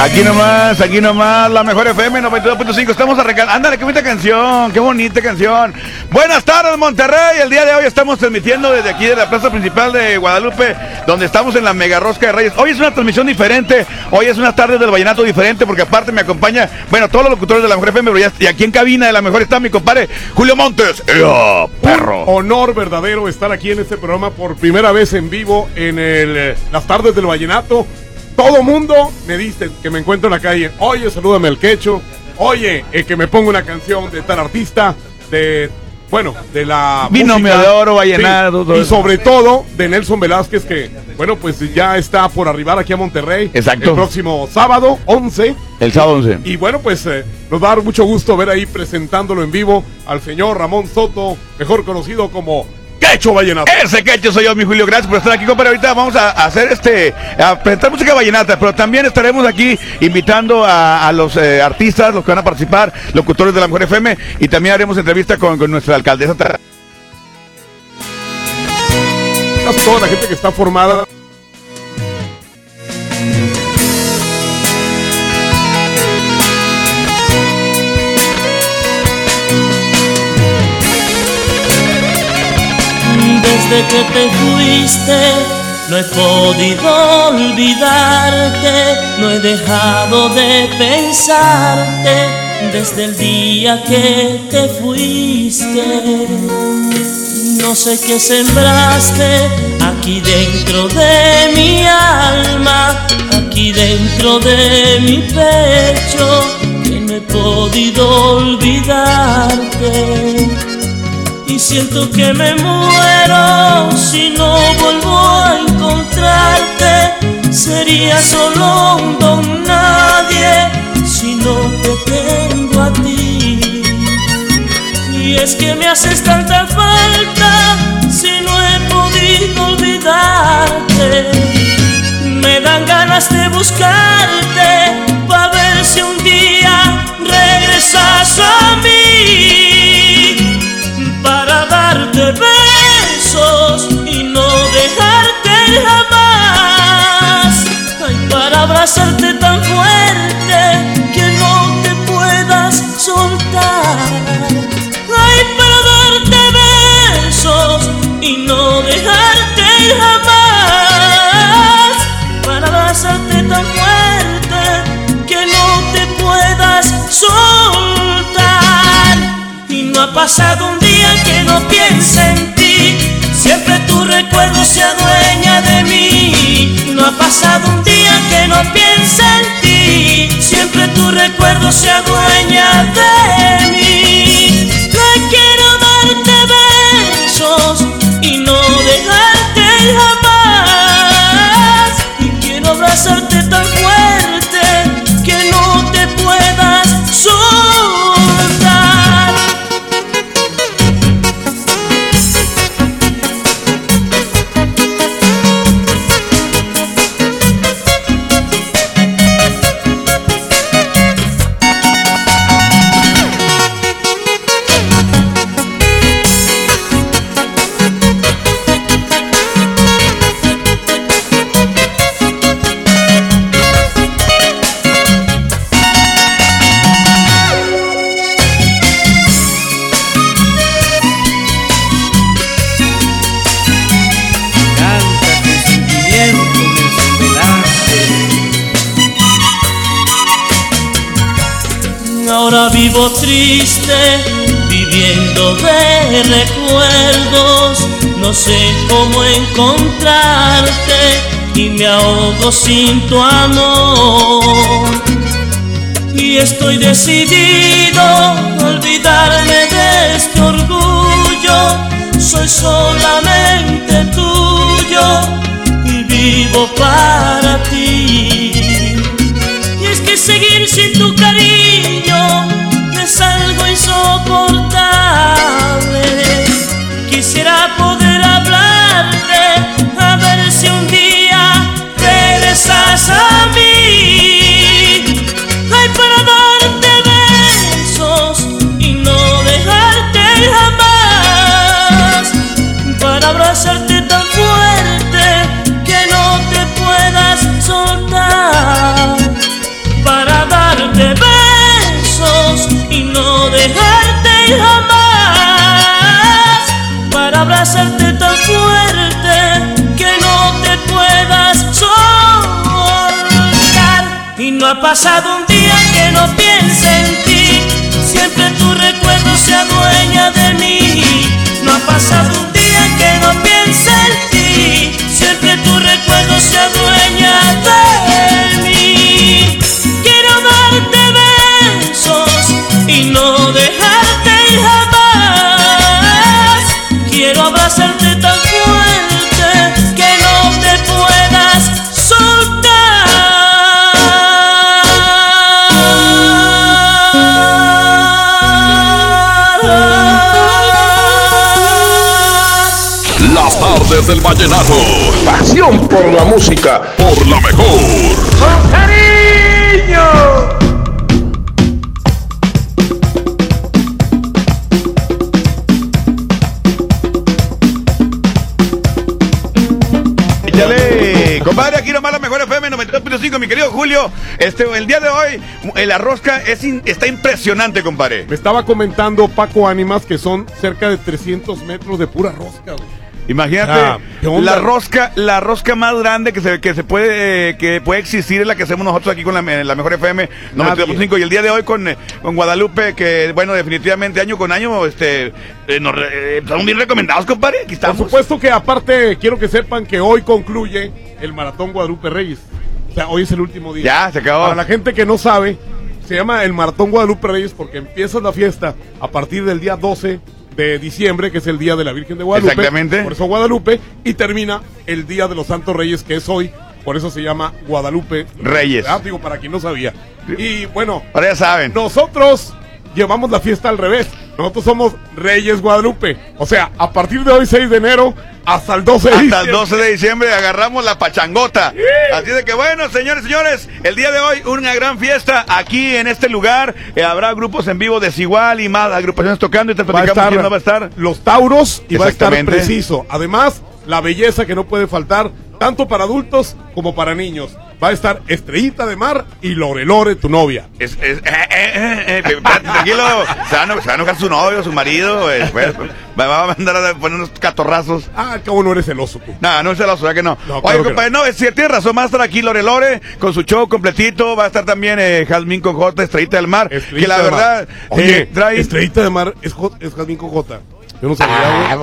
Aquí nomás, aquí nomás, la mejor FM 92.5. Estamos arrancando. Ándale, qué bonita canción, qué bonita canción. Buenas tardes, Monterrey. El día de hoy estamos transmitiendo desde aquí de la plaza principal de Guadalupe, donde estamos en la Mega Rosca de Reyes. Hoy es una transmisión diferente. Hoy es una tarde del vallenato diferente, porque aparte me acompaña, bueno, todos los locutores de la mejor FM, pero ya- y aquí en cabina de la mejor está mi compadre Julio Montes. ¡Ea, perro! honor verdadero estar aquí en este programa por primera vez en vivo en el, eh, las tardes del vallenato. Todo mundo me dice que me encuentro en la calle. Oye, salúdame al quecho. Oye, eh, que me ponga una canción de tal artista, de bueno, de la Binomio de oro, vallenato, todo y sobre todo de Nelson Velázquez que bueno, pues ya está por arribar aquí a Monterrey. Exacto. El próximo sábado 11 El sábado 11. y bueno, pues eh, nos va a dar mucho gusto ver ahí presentándolo en vivo al señor Ramón Soto, mejor conocido como Quecho Vallenato. Ese quecho soy yo, mi Julio. Gracias por estar aquí, compadre. Ahorita vamos a hacer este, a presentar música vallenata, pero también estaremos aquí invitando a, a los eh, artistas, los que van a participar, locutores de la Mejor FM, y también haremos entrevista con, con nuestra alcaldesa. Toda la gente que está formada. Desde que te fuiste no he podido olvidarte, no he dejado de pensarte desde el día que te fuiste. No sé qué sembraste aquí dentro de mi alma, aquí dentro de mi pecho, que no he podido olvidarte. Y siento que me muero si no vuelvo a encontrarte. Sería solo un don nadie si no te tengo a ti. Y es que me haces tanta falta si no he podido olvidarte. Me dan ganas de buscarte abrazarte tan fuerte que no te puedas soltar. Ay, para darte besos y no dejarte jamás. Para abrazarte tan fuerte que no te puedas soltar. Y no ha pasado un día que no piense en ti. Siempre tu recuerdo se adueña de mí. Ha pasado un día que no piense en ti. Siempre tu recuerdo se adueña de Vivo triste, viviendo de recuerdos. No sé cómo encontrarte y me ahogo sin tu amor. Y estoy decidido a olvidarme de este orgullo. Soy solamente tuyo y vivo para ti. Y es que seguir sin tu ha pasado un día que no piense en ti. Siempre tu recuerdo se adueña de mí. No ha pasado un día que no piense en ti. Siempre tu recuerdo se adueña Del vallenato. Pasión por la música. Por la mejor. Échale, compadre, aquí nomás la mejor FM 92.5, mi querido Julio. Este, el día de hoy, la rosca es in- está impresionante, compadre. Me estaba comentando Paco Ánimas que son cerca de 300 metros de pura rosca, güey. Imagínate, Ah, la rosca, la rosca más grande que se, que se puede, eh, que puede existir es la que hacemos nosotros aquí con la, en la mejor FM 92.5 y el día de hoy con, eh, con Guadalupe, que bueno, definitivamente año con año, este, eh, nos eh, son bien recomendados, compadre. Aquí Por supuesto que aparte quiero que sepan que hoy concluye el Maratón Guadalupe Reyes. O sea, hoy es el último día. Ya, se acabó. Para la gente que no sabe, se llama el Maratón Guadalupe Reyes porque empieza la fiesta a partir del día 12 de diciembre, que es el día de la Virgen de Guadalupe. Exactamente. Por eso Guadalupe. Y termina el día de los Santos Reyes, que es hoy. Por eso se llama Guadalupe Reyes. Ah, digo, para quien no sabía. Y bueno, Ahora ya saben. nosotros llevamos la fiesta al revés. Nosotros somos Reyes Guadalupe. O sea, a partir de hoy, 6 de enero, hasta el 12 de Hasta el diciembre. 12 de diciembre agarramos la pachangota. Así de que bueno, señores, señores, el día de hoy una gran fiesta aquí en este lugar. Eh, habrá grupos en vivo desigual y más agrupaciones tocando y te Va a platicamos estar quién no va a estar. los Tauros y va a estar preciso. Además, la belleza que no puede faltar, tanto para adultos como para niños. Va a estar Estrellita de Mar y Lorelore, tu novia. Es, es- eh, eh, eh, tranquilo, se va, a, se va a enojar su novio, su marido, eh, pues, va, a mandar a poner unos catorrazos. Ah, cabo no eres celoso tú. No, no se la verdad que no. No, Oye, claro compadre, no, es cierto, tiene razón, va a estar aquí Lore Lore con su show completito, va a estar también Jazmín con J, Estrellita del Mar, que la verdad Oye, trae... Estrellita de Mar es, Jo- es Jazmín Cojota. Yo no sabía, Ah.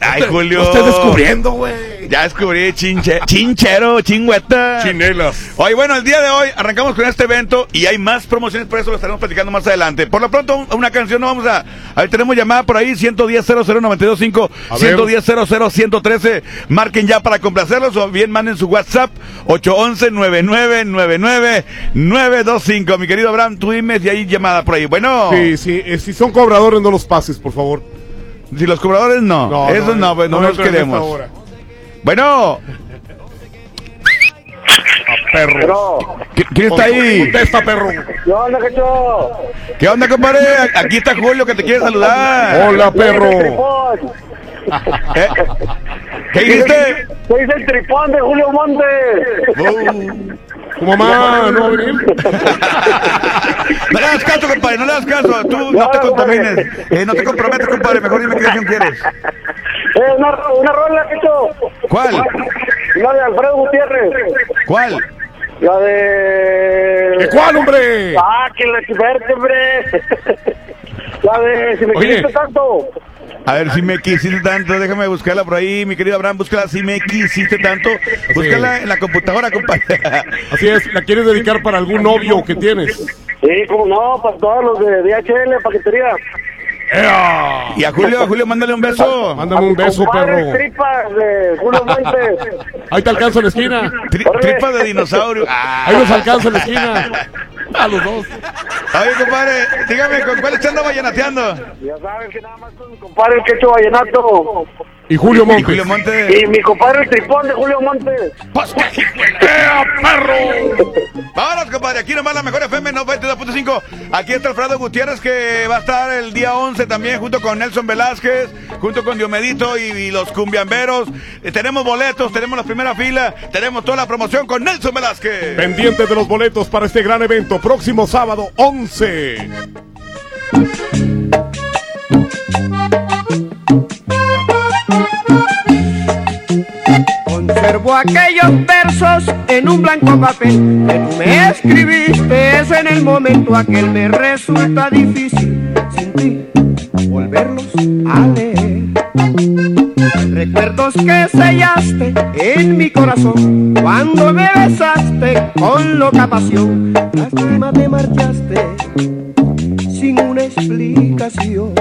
Ay, Julio. Estás descubriendo, güey. Ya descubrí chinche, chinchero, chingüeta. Chinelas. Oye, bueno, el día de hoy arrancamos con este evento y hay más promociones, por eso lo estaremos platicando más adelante. Por lo pronto, un- una canción, no vamos a. A ver, tenemos llamada por ahí, 110 00925 A ver. 110 113 Marquen ya para complacerlos o bien manden su WhatsApp, 811 9999 925 Mi querido Abraham, tú dime si hay llamada por ahí. Bueno, Sí, sí, eh, si son cobradores, no los pases, por favor. Si los cobradores no, eso no, pues no, los entren a esta queremos. Bueno, A perro. Pero, ¿qui- ¿quién está ahí? Contesta, perro. ¿qué onda, Cacho? ¿Qué onda, compadre? Aquí está Julio que te quiere saludar. Hola, perro. ¿Qué dijiste? Soy el tripón de Julio Monte. Tu mamá no va a venir. No le das caso, compadre, no le das caso. Tú no te contamines. Eh, no te comprometes, compadre. Mejor dime qué canción quieres. Eh, una, una rola, Cacho. ¿Cuál? La de Alfredo Gutiérrez. ¿Cuál? La de... ¿De cuál, hombre? Ah, que la vértebre. La de si me Oye. quisiste tanto. A ver, si me quisiste tanto, déjame buscarla por ahí, mi querido Abraham, búscala si me quisiste tanto. Búscala en la computadora, compadre. Así es, ¿la quieres dedicar para algún novio que tienes? Sí, como no, para todos los de DHL, paquetería. ¡Ea! Y a Julio, a Julio, mándale un beso. Mándame un beso, perro. tripas de Julio. Ahí te alcanza en la esquina. Tri- tripa de dinosaurio. Ah. Ahí nos alcanza en la esquina. A los dos. Oye, compadre, dígame, ¿con cuál está andando vallenateando? Ya sabes que nada más con mi compadre el quecho vallenato. Y Julio Y Montes. Julio. Y mi compadre el tripón de Julio Montes. ¡Ea, perro! Vámonos, compadre. Aquí nomás la mejor FM 92.5. Aquí está Alfredo Gutiérrez que va a estar el día 11 también junto con Nelson Velázquez, junto con Diomedito y, y los cumbiamberos. Eh, tenemos boletos, tenemos la primera fila, tenemos toda la promoción con Nelson Velázquez. Pendientes de los boletos para este gran evento, próximo sábado 11. Conservo aquellos versos en un blanco papel que tú me escribiste es en el momento aquel me resulta difícil sin ti volverlos a leer. Recuerdos que sellaste en mi corazón cuando me besaste con loca pasión. Lástima te marchaste sin una explicación.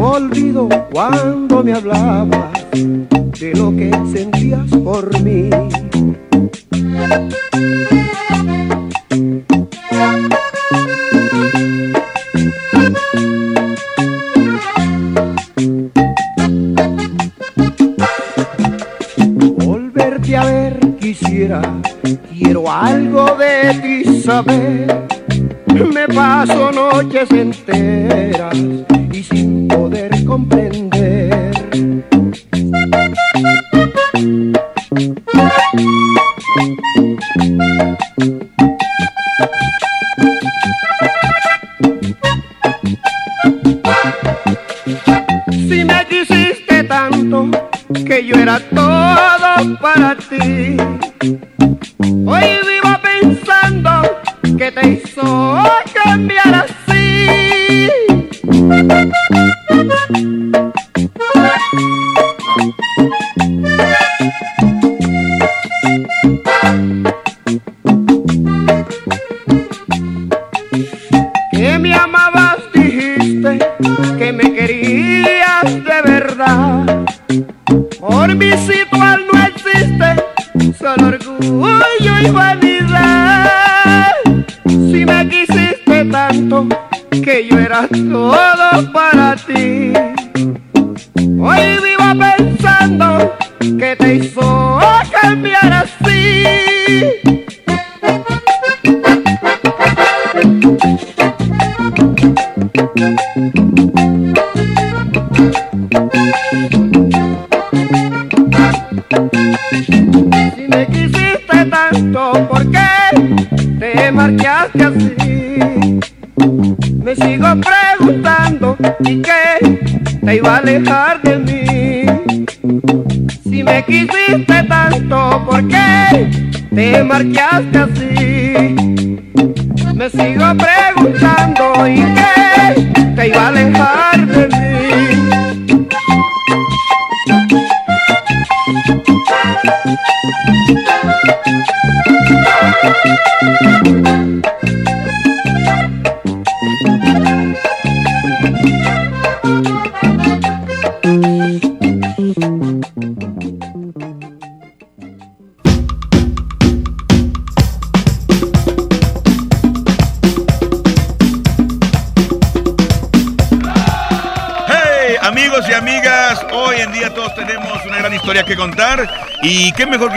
Olvido cuando me hablabas que te hizo cambiar así. Te marchaste así?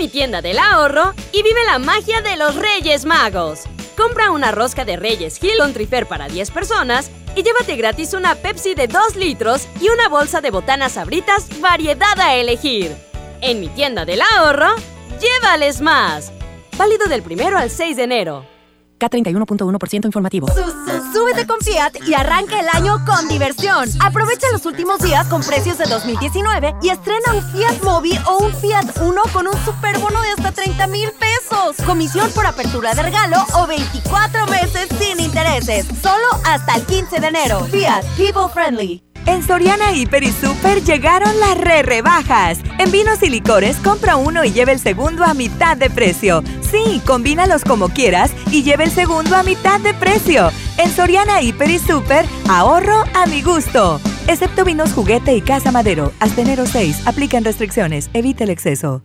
Mi tienda del ahorro y vive la magia de los Reyes Magos. Compra una rosca de Reyes Hill con Trifer para 10 personas y llévate gratis una Pepsi de 2 litros y una bolsa de botanas sabritas variedad a elegir. En mi tienda del ahorro, llévales más. Válido del primero al 6 de enero. K31.1% informativo. Súbete con Fiat y arranca el año con diversión. Aprovecha los últimos días con precios de 2019 y estrena un Fiat Mobi o un Fiat Uno con un superbono de hasta 30 mil pesos. Comisión por apertura de regalo o 24 meses sin intereses. Solo hasta el 15 de enero. Fiat People Friendly. En Soriana Hiper y Super llegaron las re rebajas. En vinos y licores compra uno y lleve el segundo a mitad de precio. Sí, combínalos como quieras y lleve el segundo a mitad de precio. En Soriana Hiper y Super, ahorro a mi gusto. Excepto vinos juguete y casa madero. Hasta enero 6. Aplican restricciones. Evita el exceso.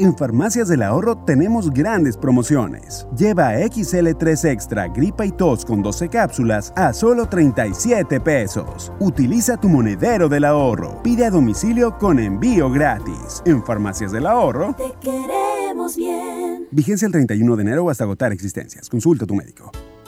En Farmacias del Ahorro tenemos grandes promociones. Lleva XL3 Extra Gripa y Tos con 12 cápsulas a solo 37 pesos. Utiliza tu monedero del ahorro. Pide a domicilio con envío gratis. En Farmacias del Ahorro. Te queremos bien. Vigencia el 31 de enero hasta agotar existencias. Consulta a tu médico.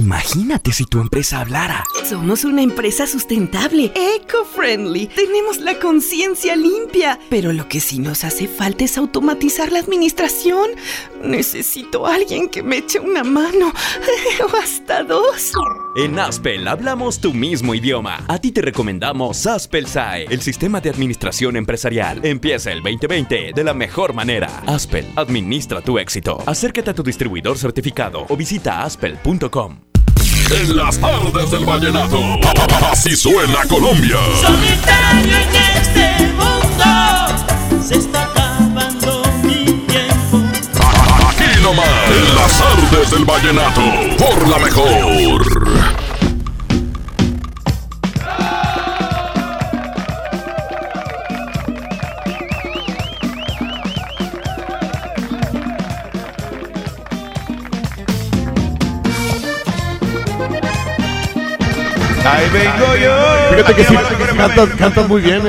Imagínate si tu empresa hablara. Somos una empresa sustentable, eco-friendly. Tenemos la conciencia limpia. Pero lo que sí nos hace falta es automatizar la administración. Necesito a alguien que me eche una mano. o hasta dos. En Aspel hablamos tu mismo idioma. A ti te recomendamos Aspel SAE, el sistema de administración empresarial. Empieza el 2020 de la mejor manera. Aspel, administra tu éxito. Acércate a tu distribuidor certificado o visita aspel.com. En las tardes del vallenato, así suena Colombia. Solitario en este mundo, se está acabando mi tiempo. Aquí nomás, en las tardes del vallenato, por la mejor. Ahí vengo yo. Fíjate que sí, cantas, muy bien.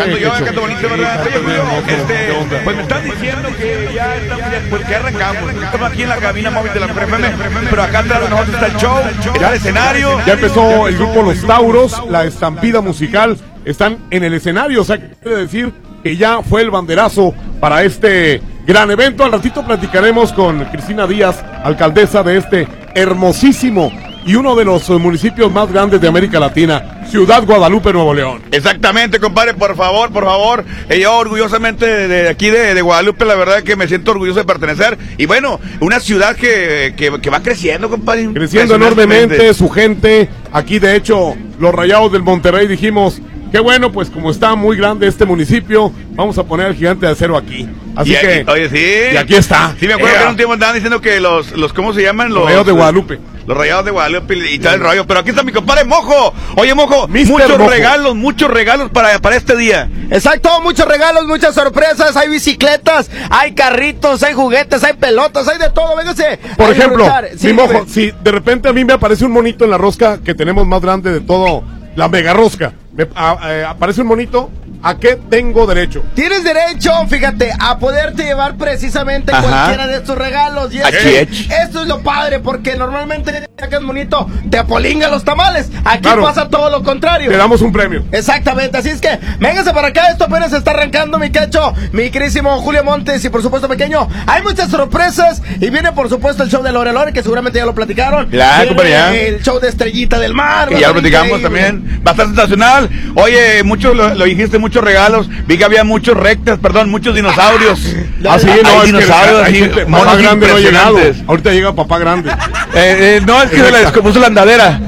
Pues me están diciendo que ya estamos, pues que arrancamos. Estamos aquí en la cabina móvil de la FM, pero acá atrás de nosotros está el show, ya el escenario. Ya empezó el grupo Los Tauros, la estampida musical. Están en el escenario, o sea, quiere decir que ya fue el banderazo para este gran evento. Al ratito platicaremos con Cristina Díaz, alcaldesa de este hermosísimo y uno de los eh, municipios más grandes de América Latina, Ciudad Guadalupe, Nuevo León. Exactamente, compadre, por favor, por favor. Eh, yo orgullosamente de, de aquí de, de Guadalupe, la verdad que me siento orgulloso de pertenecer. Y bueno, una ciudad que, que, que va creciendo, compadre. Creciendo enormemente su gente. Aquí, de hecho, los rayados del Monterrey dijimos. Qué bueno, pues como está muy grande este municipio, vamos a poner el gigante de acero aquí. Así Y- que. oye, sí. Y aquí está. Sí, me acuerdo que en un tiempo andaban diciendo que los, los ¿cómo se llaman? Los Rayados de Guadalupe. Los rayados de Guadalupe y tal el rollo. Pero aquí está mi compadre Mojo. Oye, Mojo, muchos Mojo. regalos, muchos regalos para, para este día. Exacto, muchos regalos, muchas sorpresas, hay bicicletas, hay carritos, hay juguetes, hay pelotas, hay de todo, véngase. Por ejemplo. Sí, mi mojo, si de repente a mí me aparece un monito en la rosca que tenemos más grande de todo, la mega rosca, me a- eh, aparece un monito, ¿a qué tengo derecho? Tienes derecho, fíjate, a poderte llevar precisamente Ajá. cualquiera de estos regalos. Y es que esto es lo padre, porque normalmente sacas bonito, te apolinga los tamales. Aquí Claro. pasa todo lo contrario. Te damos un premio. Exactamente, así es que véngase para acá, esto apenas está arrancando mi cacho, mi querísimo Julio Montes y por supuesto pequeño. Hay muchas sorpresas y viene por supuesto el show de Lore Lore, que seguramente ya lo platicaron. Ya. El show de Estrellita del Mar. Que ya a lo platicamos increíble. también. Va a estar sensacional. Oye, muchos lo, lo dijiste, muchos regalos. Vi que había muchos rectas, perdón, muchos dinosaurios. Así Hay no, es que dinosaurios así, papá grande no ha llegado. Ahorita llega papá grande. Eh, eh, no, es que se le descompuso la andadera.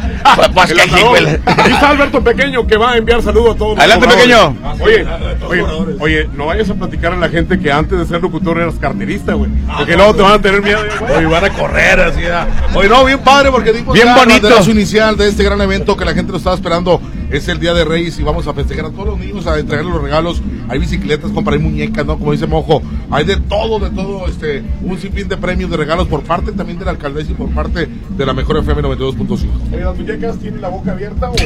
Pues El que. Aquí está Alberto Pequeño que va a enviar saludos a todos. Adelante. Pequeño. Oye, oye, oye, no vayas a platicar a la gente que antes de ser locutor eras carterista, güey. Porque luego te van a tener miedo. Hoy van a correr así. ya. Oye, no, bien padre porque dimos Bien bonito. banderazo inicial de este gran evento que la gente lo estaba esperando. Es el Día de Reyes y vamos a festejar a todos los niños, a entregarles los regalos. Hay bicicletas, comprar muñecas, ¿no? Como dice Mojo. Hay de todo, de todo, este, un sinfín de premios, de regalos por parte también de la alcaldesa y por parte de la mejor FM 92.5. Oye, ¿las muñecas tienen la boca abierta o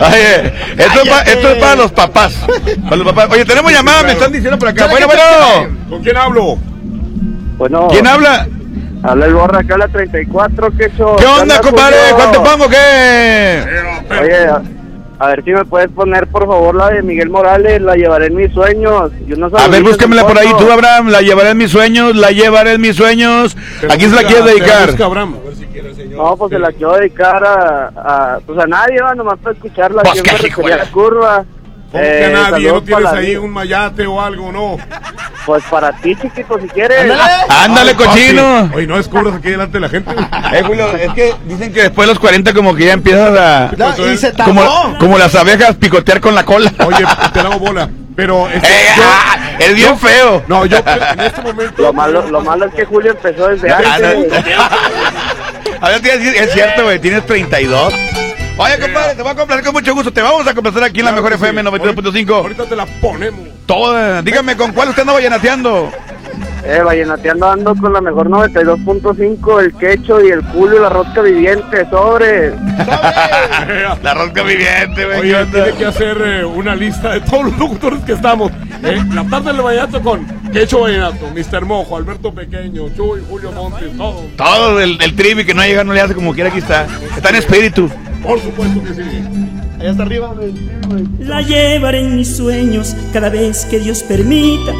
Oye, esto, es, pa- esto es para los papás. Para los papás. Oye, tenemos llamada, me están diciendo por acá. Bueno, bueno. ¿Con quién hablo? Bueno. ¿Quién habla? Habla el borra acá la 34, ¿qué show? ¿Qué onda, compadre? ¿Cuánto te pongo? ¿Qué? Oye, a, a ver si me puedes poner, por favor, la de Miguel Morales, la llevaré en mis sueños. Y unos A ver, búscamela por ahí tú, Abraham. La llevaré en mis sueños, la llevaré en mis sueños. ¿A quién se la quieres dedicar? No, pues se la quiero dedicar a, a, pues a nadie, va, nomás para escucharla. Pues siempre qué a la curva. ¿Cómo que Eh, a nadie? ¿No tienes ahí un mayate o algo, no? Pues para ti, chiquito, si quieres. Ándale, Ay, papi. cochino. Oye, no descubras aquí delante de la gente. Eh, Julio, es que dicen que después de los 40 como que ya empiezas a... No, y se como, como las abejas picotear con la cola. Oye, te damos bola. Pero este, Eh, yo- ah, eres bien yo- feo. No, yo en este momento. Lo malo, lo malo es que Julio empezó desde antes. A ver, te iba a decir, es cierto, güey, tienes 32. Oye, compadre, te voy a complacer con mucho gusto. Te vamos a complacer aquí en la Claro mejor sí. FM 92.5. Ahorita te la ponemos. Toda. Dígame, ¿con cuál usted anda vallenateando? Eh, vallenateando ando con la mejor 92.5, el quecho y el Julio, la rosca viviente, sobre. La rosca viviente, güey. Oye, tiene que hacer eh, una lista de todos los locutores que estamos. Eh, la tarde del vallenato con Quecho Vallenato, Mr. Mojo, Alberto Pequeño, Chuy, Julio Montes, todo. Todo el, el trivi que no llega, no le hace como quiera, aquí está. Está en espíritu. Por supuesto que sí. Allá está arriba, La llevaré en mis sueños cada vez que Dios permita,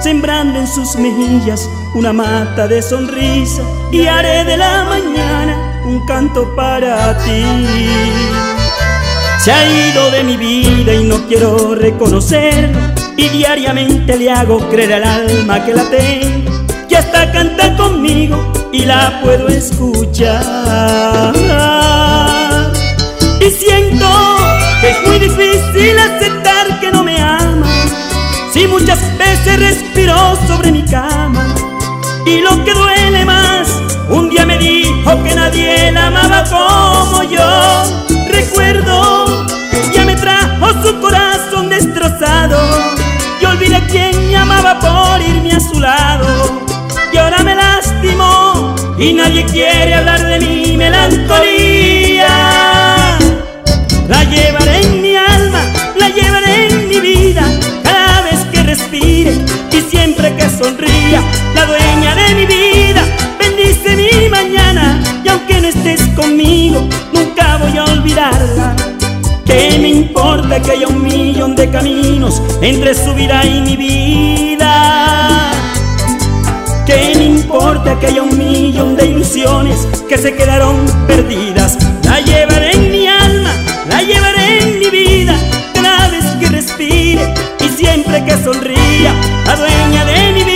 sembrando en sus mejillas una mata de sonrisa y haré de la mañana un canto para ti. Se ha ido de mi vida y no quiero reconocerlo y diariamente le hago creer al alma que la tengo, que hasta canta conmigo y la puedo escuchar. Y siento que es muy difícil aceptar que no me ama. Si muchas veces respiró sobre mi cama. Y lo que duele más, un día me dijo que nadie la amaba como yo. Recuerdo que un me trajo su corazón destrozado. Y olvidé a quien me amaba por irme a su lado. Y ahora me lastimó y nadie quiere hablar de mi melancolía. Sonría. La dueña de mi vida, bendice mi mañana y aunque no estés conmigo, nunca voy a olvidarla. ¿Qué me importa que haya un millón de caminos entre su vida y mi vida? ¿Qué me importa que haya un millón de ilusiones que se quedaron perdidas? La llevaré en mi alma, la llevaré en mi vida, cada vez que respire y siempre que sonría, la dueña de mi vida,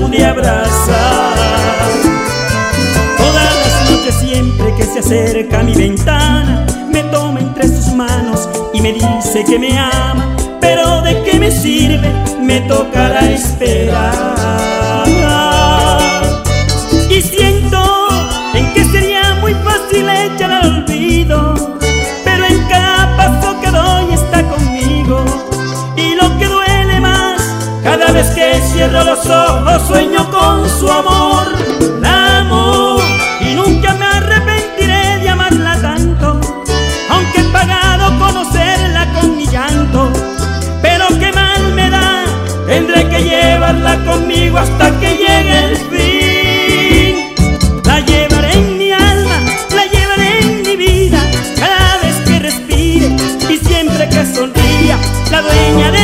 pude abrazar. Todas las noches siempre que se acerca a mi ventana me toma entre sus manos y me dice que me ama, pero de qué me sirve, me tocará esperar. Y siento en que sería muy fácil echar al olvido, pero en cada paso que doy está conmigo. Y lo que duele más, cada vez que cierro los ojos sueño con su amor. La amo y nunca me arrepentiré de amarla tanto, aunque he pagado conocerla con mi llanto. Pero qué mal me da, tendré que llevarla conmigo hasta que llegue el fin. La llevaré en mi alma, la llevaré en mi vida, cada vez que respire y siempre que sonría, la dueña de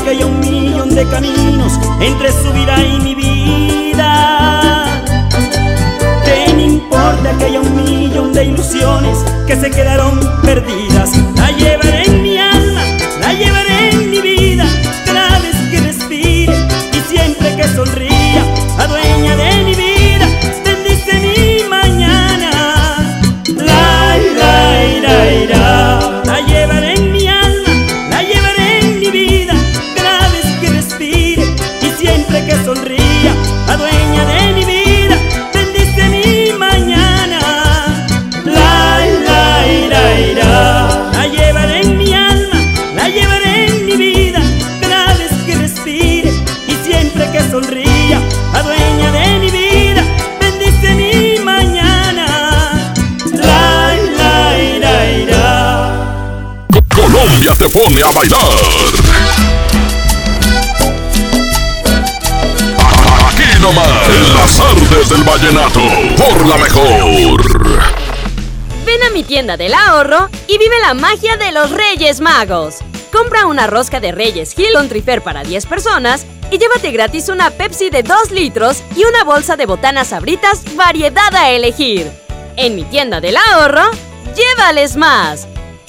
que haya un millón de caminos entre su vida y mi vida? ¿Qué me importa que haya un millón de ilusiones que se quedaron perdidas? La llevaré Colombia te pone a bailar. Aquí nomás, en las artes del vallenato, por la mejor. Ven a mi tienda del ahorro y vive la magia de los Reyes Magos. Compra una rosca de Reyes Hill con Trifer para 10 personas y llévate gratis una Pepsi de 2 litros y una bolsa de botanas sabritas variedad a elegir. En mi tienda del ahorro, llévales más.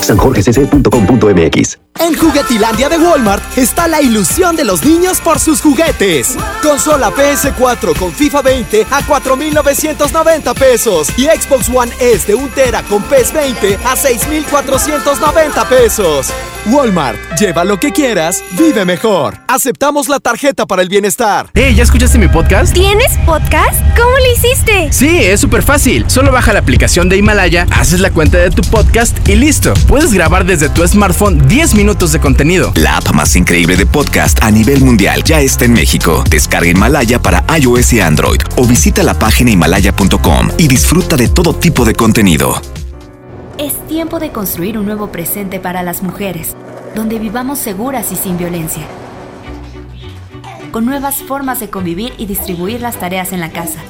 sanjorgecc.com.mx En Juguetilandia de Walmart está la ilusión de los niños por sus juguetes. Consola PS4 con FIFA 20 a 4,990 pesos y Xbox One S de 1 tera con PES 20 a 6,490 pesos. Walmart, lleva lo que quieras, vive mejor. Aceptamos la tarjeta para el bienestar. Hey, ¿ya escuchaste mi podcast? ¿Tienes podcast? ¿Cómo lo hiciste? Sí, es súper fácil. Solo baja la aplicación de Himalaya, haces la cuenta de tu podcast y listo. Puedes grabar desde tu smartphone 10 minutos de contenido. La app más increíble de podcast a nivel mundial ya está en México. Descarga Himalaya para iOS y Android o visita la página himalaya.com y disfruta de todo tipo de contenido. Es tiempo de construir un nuevo presente para las mujeres, donde vivamos seguras y sin violencia. Con nuevas formas de convivir y distribuir las tareas en la casa.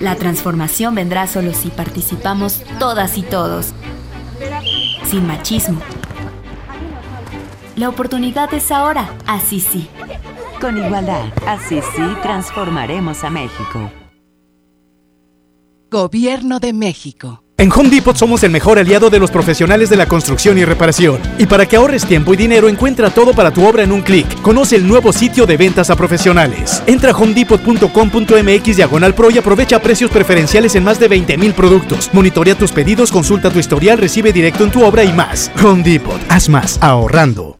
La transformación vendrá solo si participamos todas y todos. Sin machismo. La oportunidad es ahora, así sí. Con igualdad, así sí transformaremos a México. Gobierno de México. En Home Depot somos el mejor aliado de los profesionales de la construcción y reparación. Y para que ahorres tiempo y dinero, encuentra todo para tu obra en un clic. Conoce el nuevo sitio de ventas a profesionales. Entra a homedepot.com.mx diagonal pro y aprovecha precios preferenciales en más de 20 mil productos. Monitorea tus pedidos, consulta tu historial, recibe directo en tu obra y más. Home Depot, haz más ahorrando.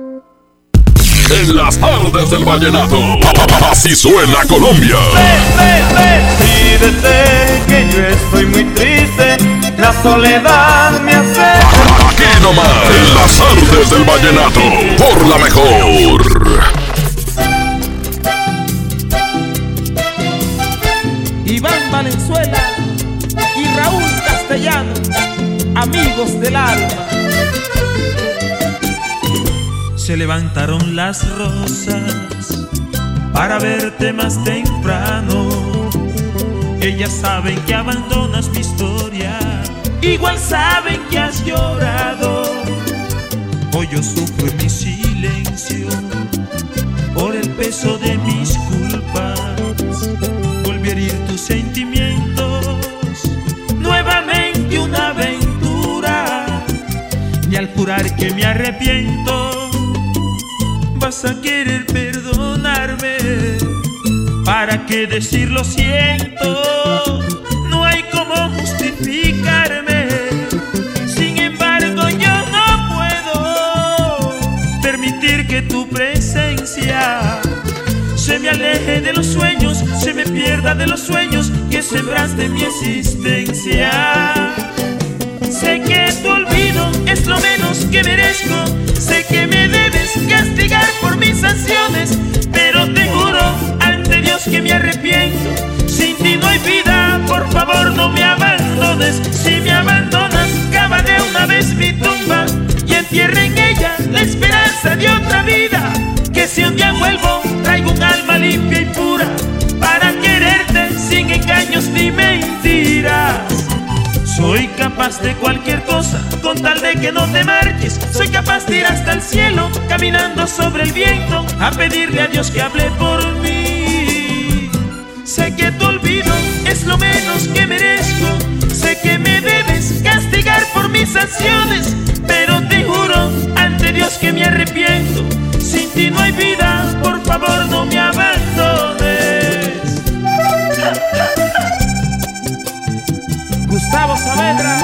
En las tardes del vallenato, así suena Colombia. Decídete que yo estoy muy triste, la soledad me hace. Aquí nomás, en las artes del vallenato, por la mejor. Iván Valenzuela y Raúl Castellano, amigos del alma. Se levantaron las rosas para verte más temprano. Ellas saben que abandonas mi historia, igual saben que has llorado. Hoy yo sufro mi silencio por el peso de mis culpas. Volví a herir tus sentimientos, nuevamente una aventura. Y al jurar que me arrepiento, vas a querer perdonarme. ¿Para qué decir lo siento? No hay cómo justificarme. Sin embargo, yo no puedo permitir que tu presencia se me aleje de los sueños, se me pierda de los sueños que sembraste mi existencia. Sé que tu olvido es lo menos que merezco. Sé que me debes castigar Pero te juro ante Dios que me arrepiento. Sin ti no hay vida, por favor no me abandones. Si me abandonas, cava de una vez mi tumba y entierra en ella la esperanza de otra vida. Que si un día vuelvo, traigo un alma limpia y pura para quererte sin engaños ni mentiras. Soy capaz de cualquier cosa con tal de que no te marches. Soy capaz de ir hasta el cielo caminando sobre el viento a pedirle a Dios que hable por mí. Sé que tu olvido es lo menos que merezco. Sé que me debes castigar por mis acciones. Pero te juro ante Dios que me arrepiento. Sin ti no hay vida, por favor no me abandones. Gustavo Saavedra,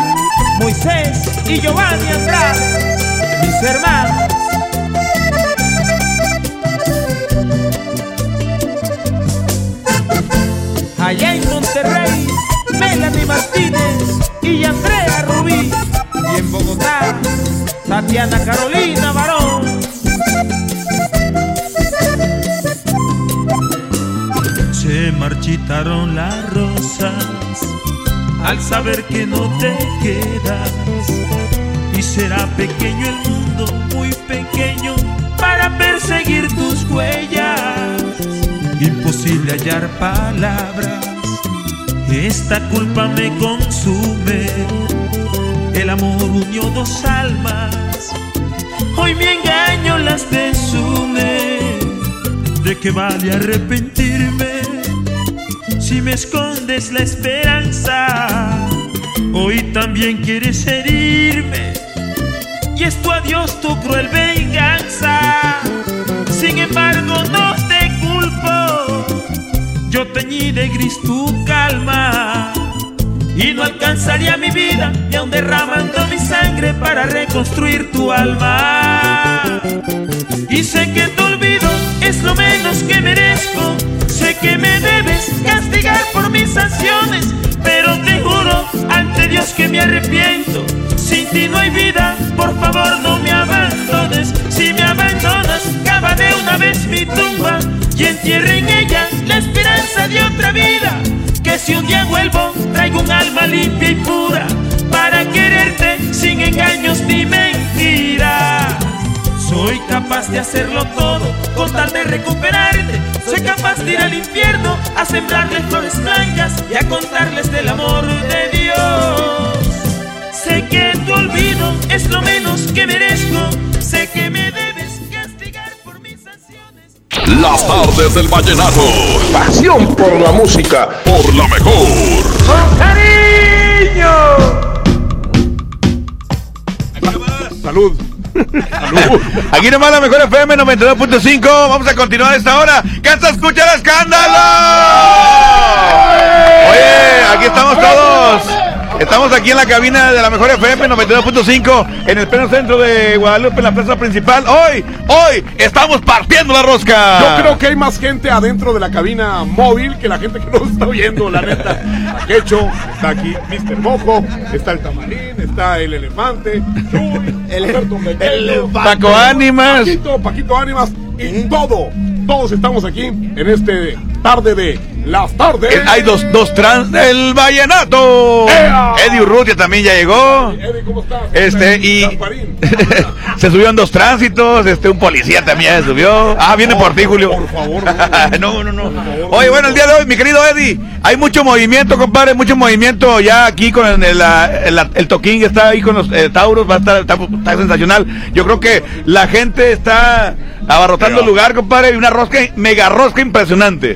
Moisés y Giovanni Andrade, mis hermanos. Allá en Monterrey, Melanie Martínez y Andrea Rubí. Y en Bogotá, Tatiana Carolina Barón. Se marchitaron las rosas al saber que no te quedas. Y será pequeño el mundo, muy pequeño, para perseguir tus huellas. Imposible hallar palabras Esta culpa me consume. El amor unió dos almas. Hoy mi engaño las desune. ¿De qué vale arrepentirme si me escondes la esperanza? Hoy también quieres herirme y es tu adiós tu cruel venganza. Sin embargo, no te culpo, yo teñí de gris tu calma. Y no alcanzaría mi vida ni aun derramando mi sangre para reconstruir tu alma. Y sé que tu olvido es lo menos que merezco. Sé que me debes castigar por mis sanciones, pero te juro ante Dios que me arrepiento. Sin ti no hay vida, por favor no me abandones. Si me abandonas, cava de una vez mi tumba y entierre en ella la esperanza de otra vida. Que si un día vuelvo, traigo un alma limpia y pura para quererte sin engaños ni mentiras. Soy capaz de hacerlo todo con tal de recuperarte. Soy capaz de ir al infierno a sembrarles flores blancas y a contarles del amor de Dios. Sé que tu olvido es lo menos que merezco. Sé que me debes castigar por mis sanciones. Las tardes del vallenato. Pasión por la música. Por la mejor. cariño! Salud. Aquí nomás la mejor FM 92.5. Vamos a continuar esta hora. ¡Que se escucha el escándalo! Oye, aquí estamos todos. Estamos aquí en la cabina de la mejor FM 92.5 en el pleno centro de Guadalupe, en la plaza principal. Hoy, hoy estamos partiendo la rosca. Yo creo que hay más gente adentro de la cabina móvil que la gente que nos está oyendo, la neta. Aquecho, está aquí Mr. Mojo, está el Tamarín, está el Elefante, Chuy, el Alberto Pequeño, Paco Ánimas. Paquito, Paquito Ánimas y todo. Todos estamos aquí en este tarde de las tardes. Eh, Hay dos, dos trans del vallenato. ¡Ea! Eddie Urrutia también ya llegó. Eddie, ¿cómo estás? Este, y se subieron dos tránsitos, este, un policía también se subió. Ah, viene por ti, Julio. Por favor. no, no, no. Oye, bueno, el día de hoy, mi querido Eddie, hay mucho movimiento, compadre, mucho movimiento ya aquí con el, el, el- el toquín que está ahí con los eh, Tauros, va a estar, está, está sensacional. Yo creo que la gente está abarrotando el lugar, compadre, y una rosca, mega rosca impresionante.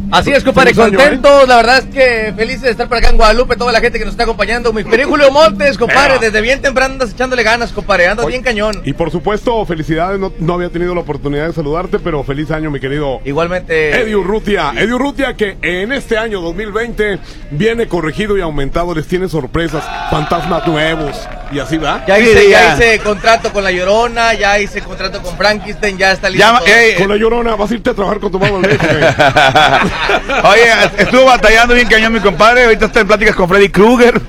Así es, compadre, año, contentos, la verdad es que felices de estar por acá en Guadalupe, toda la gente que nos está acompañando. Mi querido Julio Montes, compadre, desde bien temprano andas echándole ganas, compadre, andas bien cañón. Y por supuesto, felicidades. No, no había tenido la oportunidad de saludarte, pero feliz año, mi querido. Igualmente. Eddie Urrutia. Eddie Urrutia, que en este año 2020 viene corregido y aumentado. Les tiene sorpresas, fantasmas nuevos. Y así va. Ya hice, ya hice contrato con La Llorona, ya hice contrato con Frankenstein, ya está listo. Con la llorona, vas a irte a trabajar con tu mamá. Oye, estuvo batallando bien cañón mi compadre. Ahorita está en pláticas con Freddy Krueger.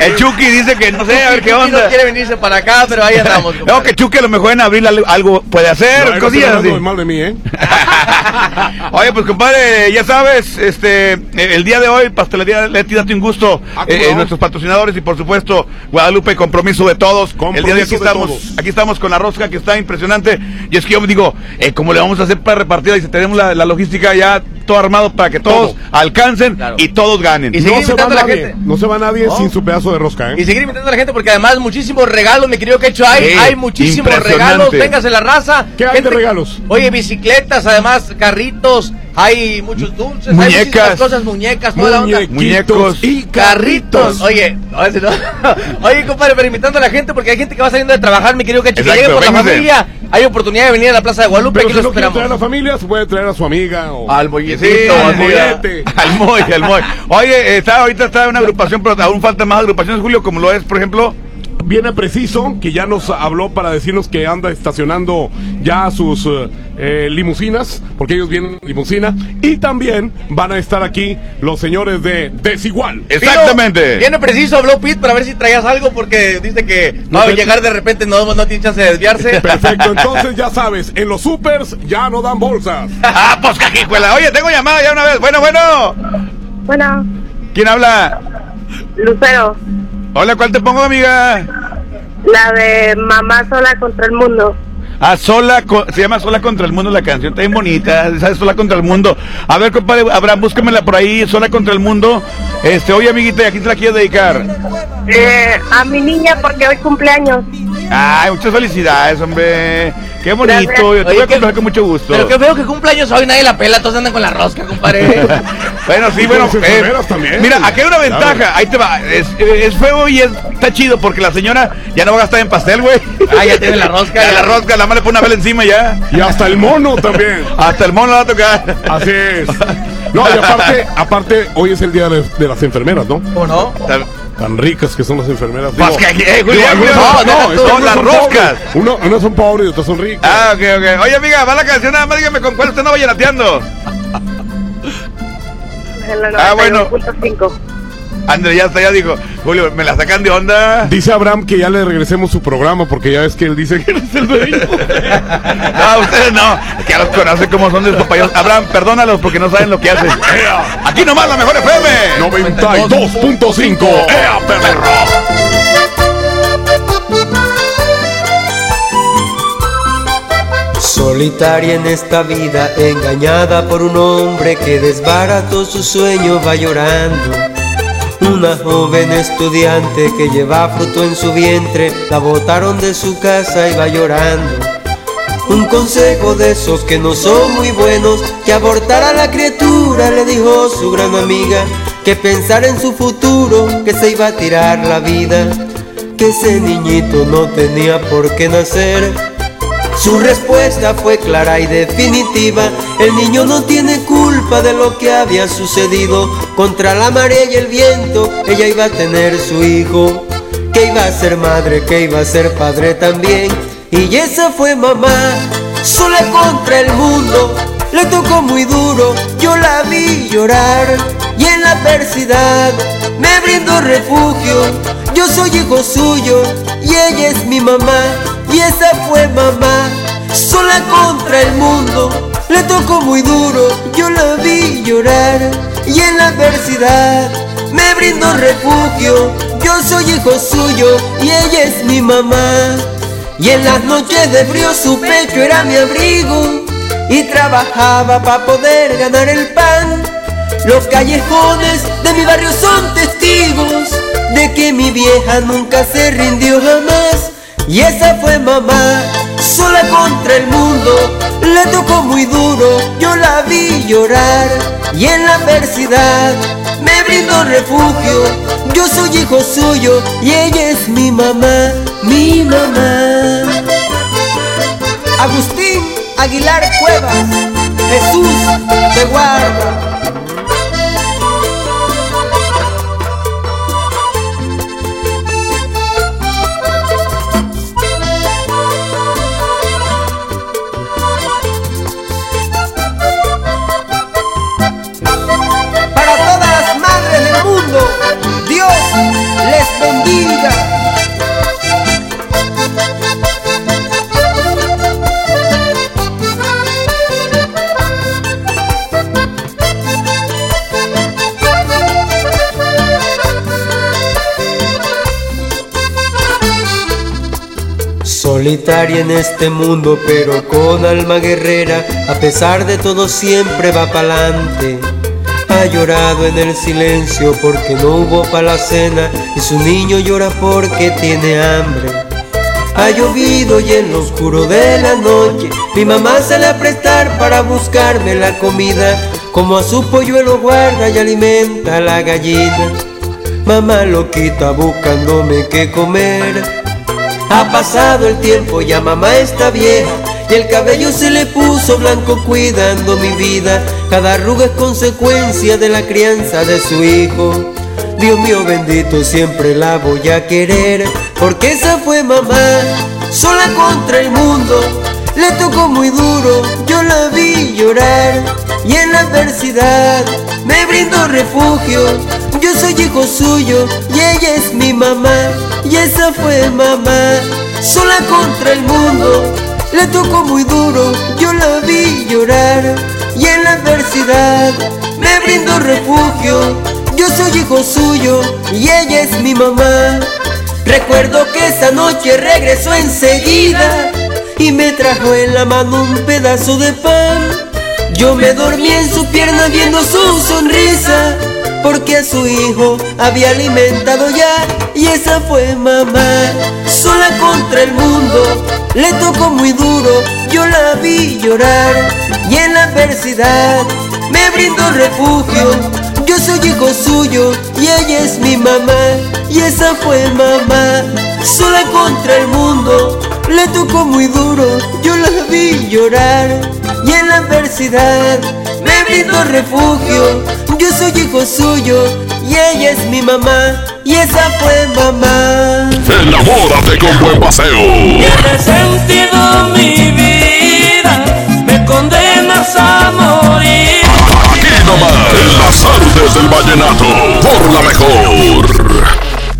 El Chucky dice que no sé, a ver qué Chucky onda. no quiere venirse para acá, pero ahí andamos. No, que Chucky a lo mejor en abril al- algo puede hacer, No, cosillas así. mal de mí, ¿eh? Oye, pues compadre, ya sabes, este, eh, el día de hoy, Pastelería Leti, date un gusto, Ah, ¿cómo eh, no? nuestros patrocinadores y por supuesto, Guadalupe, compromiso de todos. el día de hoy aquí Compromiso de estamos, todos. aquí estamos con la rosca que está impresionante. Y es que yo me digo, eh, ¿cómo le vamos a hacer para repartir? Y si tenemos la, la logística ya todo armado para que todos alcancen y todos ganen. Y seguir no se va invitando a la nadie, gente. no se va nadie No. sin su pedazo de rosca, ¿eh? Y seguir invitando a la gente porque además muchísimos regalos, mi querido Quecho, hay, Sí, hay muchísimos regalos, véngase la raza. ¿Qué hay de regalos? Oye, bicicletas, además, carritos, hay muchos dulces, hay Muñecas. muchísimas cosas, muñecas, toda la onda. Muñecos y carritos. Oye, no. Oye, compadre, pero invitando a la gente porque hay gente que va saliendo de trabajar, mi querido Quecho, que llegue por la familia. Hay oportunidad de venir a la Plaza de Guadalupe, Pero aquí si los no traer a la familia, se puede traer a su amiga o... Al Sí, molletito, al al mollete. Al moy, al moy. Oye, está, ahorita está una agrupación, pero aún faltan más agrupaciones, Julio, como lo es, por ejemplo. Viene preciso, que ya nos habló para decirnos que anda estacionando ya sus eh, eh, limusinas, porque ellos vienen en limusina. Y también van a estar aquí los señores de Desigual. Exactamente. Viene preciso, habló Pete para ver si traías algo porque dice que va a llegar de repente, no, no tiene chance de desviarse. Perfecto, entonces ya sabes, en los supers ya no dan bolsas. Ah, pues cajijuela. Oye, tengo llamada ya una vez. Bueno, bueno. Bueno, ¿Quién habla? Lucero, Hola, ¿cuál te pongo, amiga? la de mamá sola contra el mundo. A Sola, se llama Sola contra el Mundo la canción, está bien bonita, ¿sabes? Sola contra el Mundo. A ver, compadre, Abraham, búscamela por ahí, Sola contra el Mundo. Este, oye, amiguita, ¿y a quién te la quieres dedicar? Eh, a mi niña porque hoy cumpleaños. Ay, muchas felicidades, hombre. Qué bonito, Gracias. yo te Oye, voy a qué- comprar con mucho gusto. Pero qué veo que cumpleaños hoy, nadie la pela, todos andan con la rosca, compadre. Bueno, sí, bueno. Las eh, enfermeras también. mira, aquí hay una Claro. ventaja. Ahí te va. Es, es feo y es, está chido porque la señora ya no va a gastar en pastel, güey. Ah, ya tiene la rosca, Ya la rosca, la más le pone una vela encima ya. Y hasta el mono también. Hasta el mono la va a tocar. Así es. No, y aparte, aparte, hoy es el día de, de las enfermeras, ¿no? ¿Cómo no? Tan ricas que son las enfermeras. Pues que, eh, Julio, algunas no, son- no, algunas las roscas. pobres. Uno, unas son pobres y otras son ricas. Ah, ok, ok. Oye, amiga, va la canción, nada más dígame con cuál usted no vaya lateando. Ah, bueno. 91.5. André, ya está, ya dijo. Julio, me la sacan de onda. Dice Abraham que ya le regresemos su programa porque ya es que él dice que eres el dueño. No, ustedes no. Es que ya los conocen como son de estos payasos. Abraham, perdónalos porque no saben lo que hacen. Aquí nomás la mejor FM. 92.5. ¡Ea, perro! Solitaria en esta vida, engañada por un hombre que desbarató su sueño, va llorando. Una joven estudiante que lleva fruto en su vientre, la botaron de su casa y va llorando. Un consejo de esos que no son muy buenos, que abortar a la criatura, le dijo su gran amiga, que pensar en su futuro, que se iba a tirar la vida, que ese niñito no tenía por qué nacer. Su respuesta fue clara y definitiva. El niño no tiene culpa de lo que había sucedido. Contra la marea y el viento, ella iba a tener su hijo. Que iba a ser madre, que iba a ser padre también. Y esa fue mamá, sola contra el mundo. Le tocó muy duro, yo la vi llorar. Y en la adversidad me brindó refugio. Yo soy hijo suyo y ella es mi mamá. Y esa fue mamá, sola contra el mundo. Le tocó muy duro, yo la vi llorar. Y en la adversidad me brindó refugio. Yo soy hijo suyo y ella es mi mamá. Y en las noches de frío su pecho era mi abrigo. Y trabajaba para poder ganar el pan. Los callejones de mi barrio son testigos de que mi vieja nunca se rindió jamás. Y esa fue mamá, sola contra el mundo. Le tocó muy duro, yo la vi llorar. Y en la adversidad me brindó refugio. Yo soy hijo suyo y ella es mi mamá, mi mamá. Agustín Aguilar Cuevas, Jesús te guarda. Les bendiga. Solitaria en este mundo, pero con alma guerrera, a pesar de todo siempre va pa'lante. Ha llorado en el silencio porque no hubo pa' la cena y su niño llora porque tiene hambre. Ha llovido y en lo oscuro de la noche mi mamá sale a prestar para buscarme la comida. Como a su polluelo guarda y alimenta a la gallina. Mamá lo quita buscándome qué comer. Ha pasado el tiempo, ya mamá está vieja y el cabello se le puso blanco cuidando mi vida. Cada arruga es consecuencia de la crianza de su hijo. Dios mío bendito, siempre la voy a querer, porque esa fue mamá, sola contra el mundo. Le tocó muy duro, yo la vi llorar y en la adversidad me brindó refugio. Yo soy hijo suyo y ella es mi mamá y esa fue mamá, sola contra el mundo. Le tocó muy duro, yo la vi llorar y en la adversidad me brindó refugio. Yo soy hijo suyo y ella es mi mamá. Recuerdo que esa noche regresó enseguida y me trajo en la mano un pedazo de pan. Yo me dormí en su pierna viendo su sonrisa, porque a su hijo había alimentado ya, y esa fue mamá, sola contra el mundo, le tocó muy duro, yo la vi llorar, y en la adversidad me brindó refugio. Yo soy hijo suyo y ella es mi mamá, y esa fue mamá, sola contra el mundo, le tocó muy duro, yo la vi llorar y en la adversidad me brindó refugio. Soy hijo suyo y ella es mi mamá y esa fue mamá. Enamórate con buen paseo. Tiene sentido mi vida, me condenas a morir. Aquí nomás, en las artes del vallenato, por la mejor.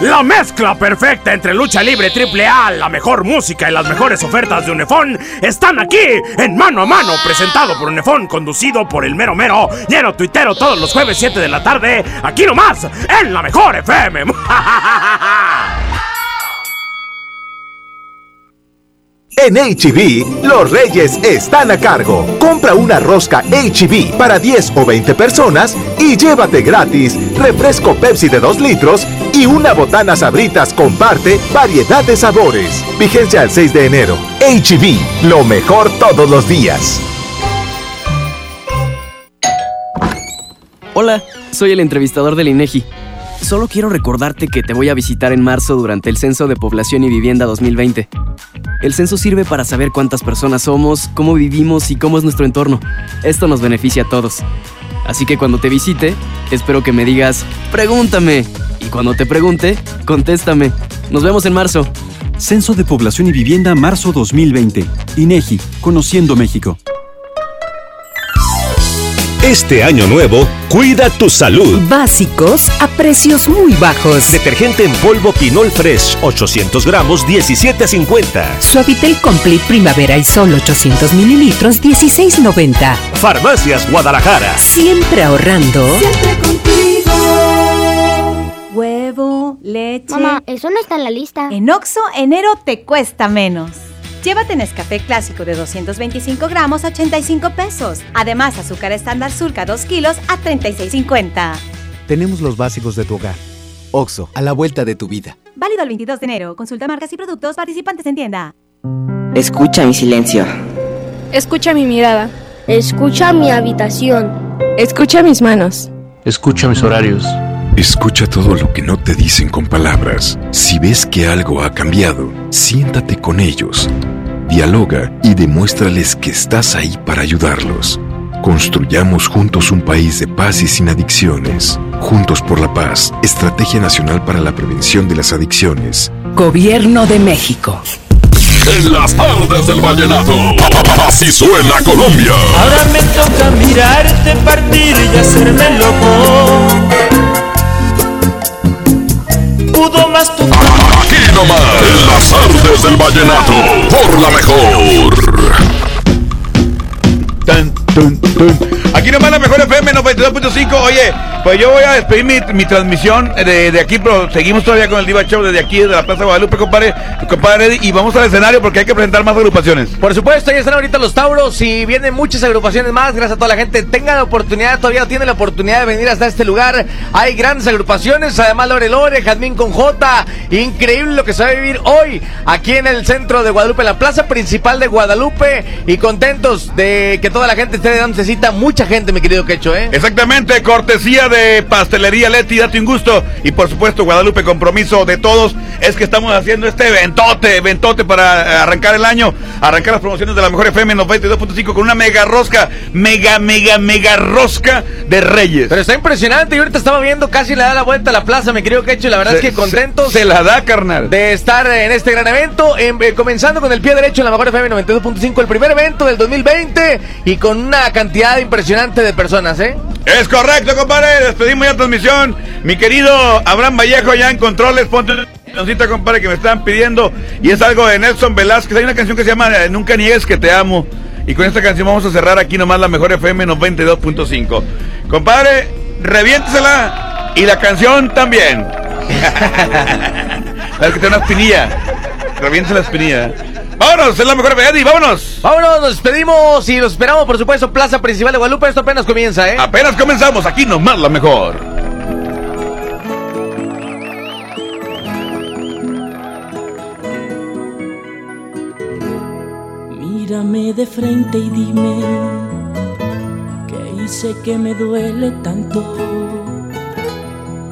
La mezcla perfecta entre lucha libre triple A, la mejor música y las mejores ofertas de Unefón están aquí en Mano a Mano, presentado por Unefón, conducido por el mero mero, lleno tuitero todos los jueves 7 de la tarde, aquí nomás, en la mejor FM. En HB, los reyes están a cargo. Compra una rosca HB para 10 o 20 personas y llévate gratis refresco Pepsi de 2 litros y una botana sabritas comparte variedad de sabores. Vigencia al 6 de enero. HB, lo mejor todos los días. Hola, soy el entrevistador del INEGI. Solo quiero recordarte que te voy a visitar en marzo durante el Censo de Población y Vivienda 2020. El censo sirve para saber cuántas personas somos, cómo vivimos y cómo es nuestro entorno. Esto nos beneficia a todos. Así que cuando te visite, espero que me digas, pregúntame. Y cuando te pregunte, contéstame. Nos vemos en marzo. Censo de Población y Vivienda marzo 2020. INEGI, Conociendo México. Este año nuevo, cuida tu salud. Básicos a precios muy bajos. Detergente en polvo Pinol Fresh, 800 gramos, 17.50. Suavitel Complete Primavera y Sol 800 mililitros, 16.90. Farmacias Guadalajara. Siempre ahorrando. Siempre contigo. Huevo, leche. Mamá, eso no está en la lista. En Oxo, enero te cuesta menos. Llévate Nescafé clásico de 225 gramos a 85 pesos. Además, azúcar estándar surca 2 kilos a 36.50. Tenemos los básicos de tu hogar. Oxo, a la vuelta de tu vida. Válido el 22 de enero. Consulta marcas y productos participantes en tienda. Escucha mi silencio. Escucha mi mirada. Escucha mi habitación. Escucha mis manos. Escucha mis horarios. Escucha todo lo que no te dicen con palabras. Si ves que algo ha cambiado, siéntate con ellos. Dialoga y demuéstrales que estás ahí para ayudarlos. Construyamos juntos un país de paz y sin adicciones. Juntos por la paz, Estrategia Nacional para la Prevención de las Adicciones. Gobierno de México. En las tardes del vallenato, así suena Colombia. Ahora me toca mirarte partir y hacerme loco. Pudo más tu Aquí nomás, en las artes del vallenato, por la mejor. Oye, pues yo voy a despedir mi, mi transmisión de, de aquí, pero seguimos todavía con el Diva Show desde aquí, desde la Plaza Guadalupe, compadre, compadre y vamos al escenario porque hay que presentar más agrupaciones. Por supuesto, ahí están ahorita los Tauros y vienen muchas agrupaciones más. Gracias a toda la gente. Tengan la oportunidad, todavía tienen la oportunidad de venir hasta este lugar. Hay grandes agrupaciones, además Lore Lore, Jazmín con J. Increíble lo que se va a vivir hoy aquí en el centro de Guadalupe, en la plaza principal de Guadalupe. Y contentos de que toda la gente esté dando cita. Mucha gente, mi querido Quecho, ¿eh? Exactamente, cortesía de Pastelería Leti, date un gusto. Y por supuesto, Guadalupe, compromiso de todos es que estamos haciendo este eventote, eventote para arrancar el año, arrancar las promociones de la mejor FM 92.5 con una mega rosca, mega, mega, mega rosca de Reyes. Pero está impresionante. Y ahorita estaba viendo casi le da la vuelta a la plaza, mi querido Quecho. Y la verdad Se- es que contentos. Se, se la da, carnal. de estar en este gran evento, em, eh, comenzando con el pie derecho en la mejor FM 92.5, el primer evento del 2020 y con una cantidad impresionante de personas, ¿eh? Es correcto, compadre. Despedimos ya transmisión. Mi querido Abraham Vallejo ya en controles. Ponte cancioncita, compadre, que me están pidiendo. Y es algo de Nelson Velázquez. Hay una canción que se llama eh, Nunca niegues que te amo. Y con esta canción vamos a cerrar aquí nomás la mejor FM 92.5. Compadre, reviéntesela. Y la canción también. es que tiene una espinilla. Reviéntese la espinilla. Vámonos, es la mejor Eddie, vámonos. Vámonos, nos despedimos y los esperamos, por supuesto, Plaza Principal de Guadalupe. Esto apenas comienza, ¿eh? Apenas comenzamos, aquí nomás la mejor. Mírame de frente y dime que hice que me duele tanto.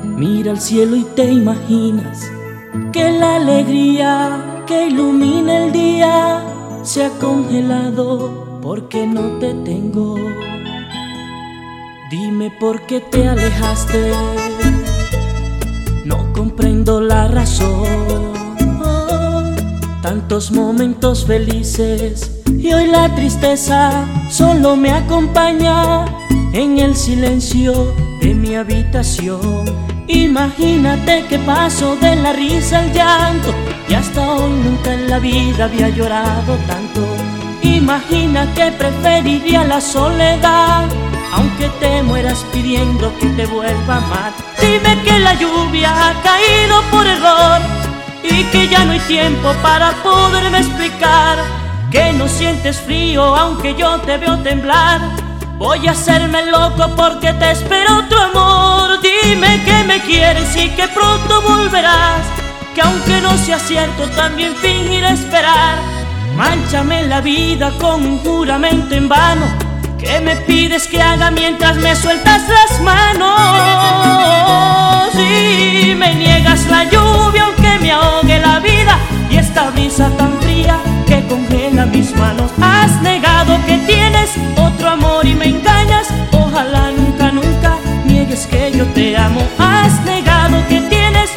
Mira al cielo y te imaginas que la alegría que ilumina el día se ha congelado porque no te tengo. Dime por qué te alejaste, no comprendo la razón. Tantos momentos felices y hoy la tristeza solo me acompaña en el silencio de mi habitación. Imagínate que paso de la risa al llanto y hasta hoy nunca en la vida había llorado tanto. Imagina que preferiría la soledad, aunque te mueras pidiendo que te vuelva a amar. Dime que la lluvia ha caído por error y que ya no hay tiempo para poderme explicar. Que no sientes frío aunque yo te veo temblar. Voy a hacerme loco porque te espero otro amor. Dime que me quieres y que pronto volverás. Que aunque no sea cierto, también fingiré esperar. Manchame la vida con un juramento en vano. Que me pides que haga mientras me sueltas las manos? Y me niegas la lluvia aunque me ahogue la vida. Y esta brisa tan fría que congela mis manos. Has negado que tienes otro amor y me engañas. Ojalá nunca, nunca niegues que yo te amo. Has negado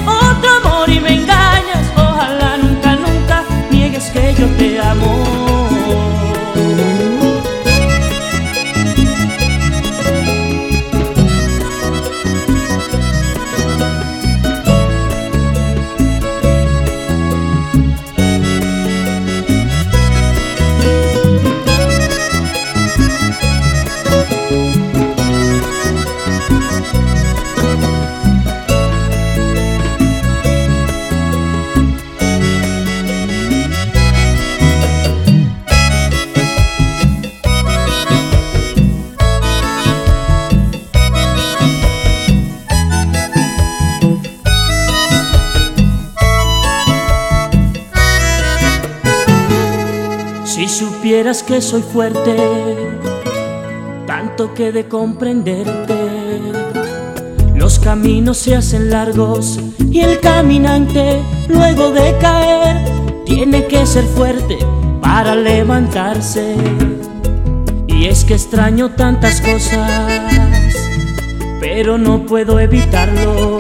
otro amor y me engañas. Ojalá nunca, nunca niegues que yo que soy fuerte, tanto que de comprenderte. Los caminos se hacen largos y el caminante, luego de caer, tiene que ser fuerte para levantarse. Y es que extraño tantas cosas, pero no puedo evitarlo.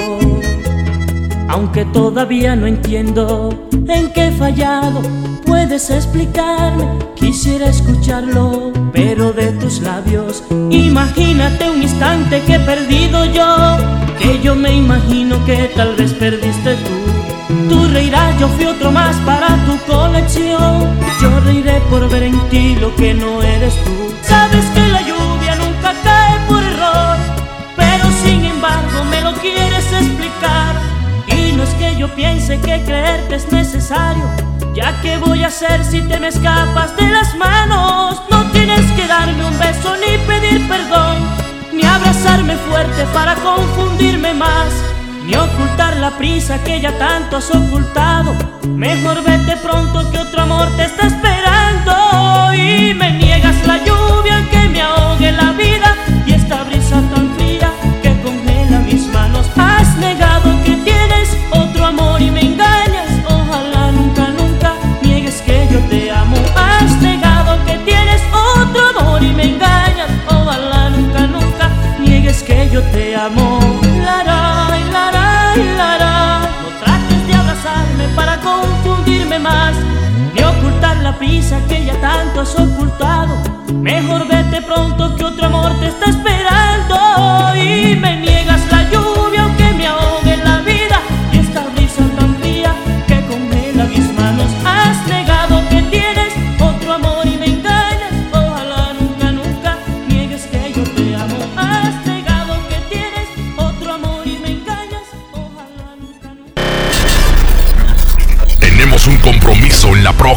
Aunque todavía no entiendo en qué he fallado, puedes explicarme, quisiera escucharlo, pero de tus labios. Imagínate un instante que he perdido yo, que yo me imagino que tal vez perdiste tú. Tú reirás, yo fui otro más para tu colección. Yo reiré por ver en ti lo que no eres tú. Sabes que la lluvia nunca cae por error, pero sin embargo me lo quieres explicar. Y no es que yo piense que creerte es necesario, ya que voy a hacer si te me escapas de las manos. No tienes que darme un beso ni pedir perdón, ni abrazarme fuerte para confundirme más, ni ocultar la prisa que ya tanto has ocultado. Mejor vete pronto que otro amor te está esperando y me niegas la lluvia que me ahogue la vida que yo te amo. Lara, lara, lara. No trates de abrazarme para confundirme más, ni ocultar la prisa que ya tanto has ocultado. Mejor vete pronto que otro amor te está esperando. Y me niegas